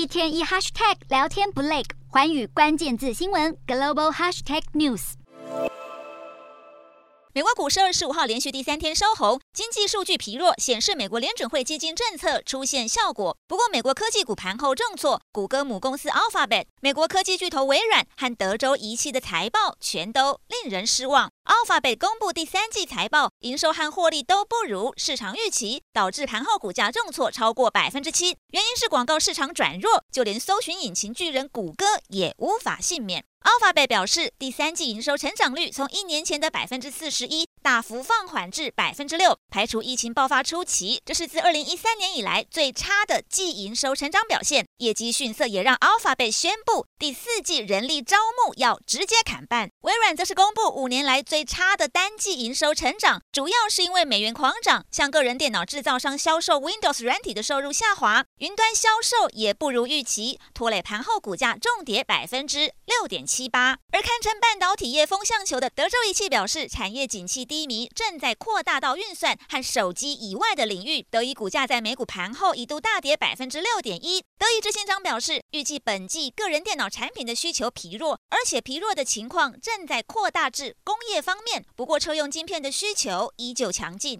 一天一 hashtag 聊天不累，寰宇关键字新闻 global hashtag news。美国股市二十五号连续第三天收红，经济数据疲弱显示美国联准会基金政策出现效果。不过，美国科技股盘后重挫，谷歌母公司 Alphabet、美国科技巨头微软和德州仪器的财报全都令人失望。Alphabet 公布第三季财报，营收和获利都不如市场预期，导致盘后股价重挫超过百分之七。原因是广告市场转弱，就连搜寻引擎巨人谷歌也无法幸免。Alphabet 表示，第三季营收成长率从一年前的百分之四十一大幅放缓至百分之六，排除疫情爆发初期，这是自二零一三年以来最差的季营收成长表现。业绩逊色也让 Alphabet 宣布第四季人力招募要直接砍半。微软则是公布五年来最差的单季营收成长，主要是因为美元狂涨，向个人电脑制造商销售 Windows 软体的收入下滑，云端销售也不如预期，拖累盘后股价重跌百分之六点七八，而堪称半导体业风向球的德州仪器表示，产业景气低迷正在扩大到运算和手机以外的领域。德仪股价在美股盘后一度大跌百分之六点一。德意执行长表示，预计本季个人电脑产品的需求疲弱，而且疲弱的情况正在扩大至工业方面。不过，车用晶片的需求依旧强劲。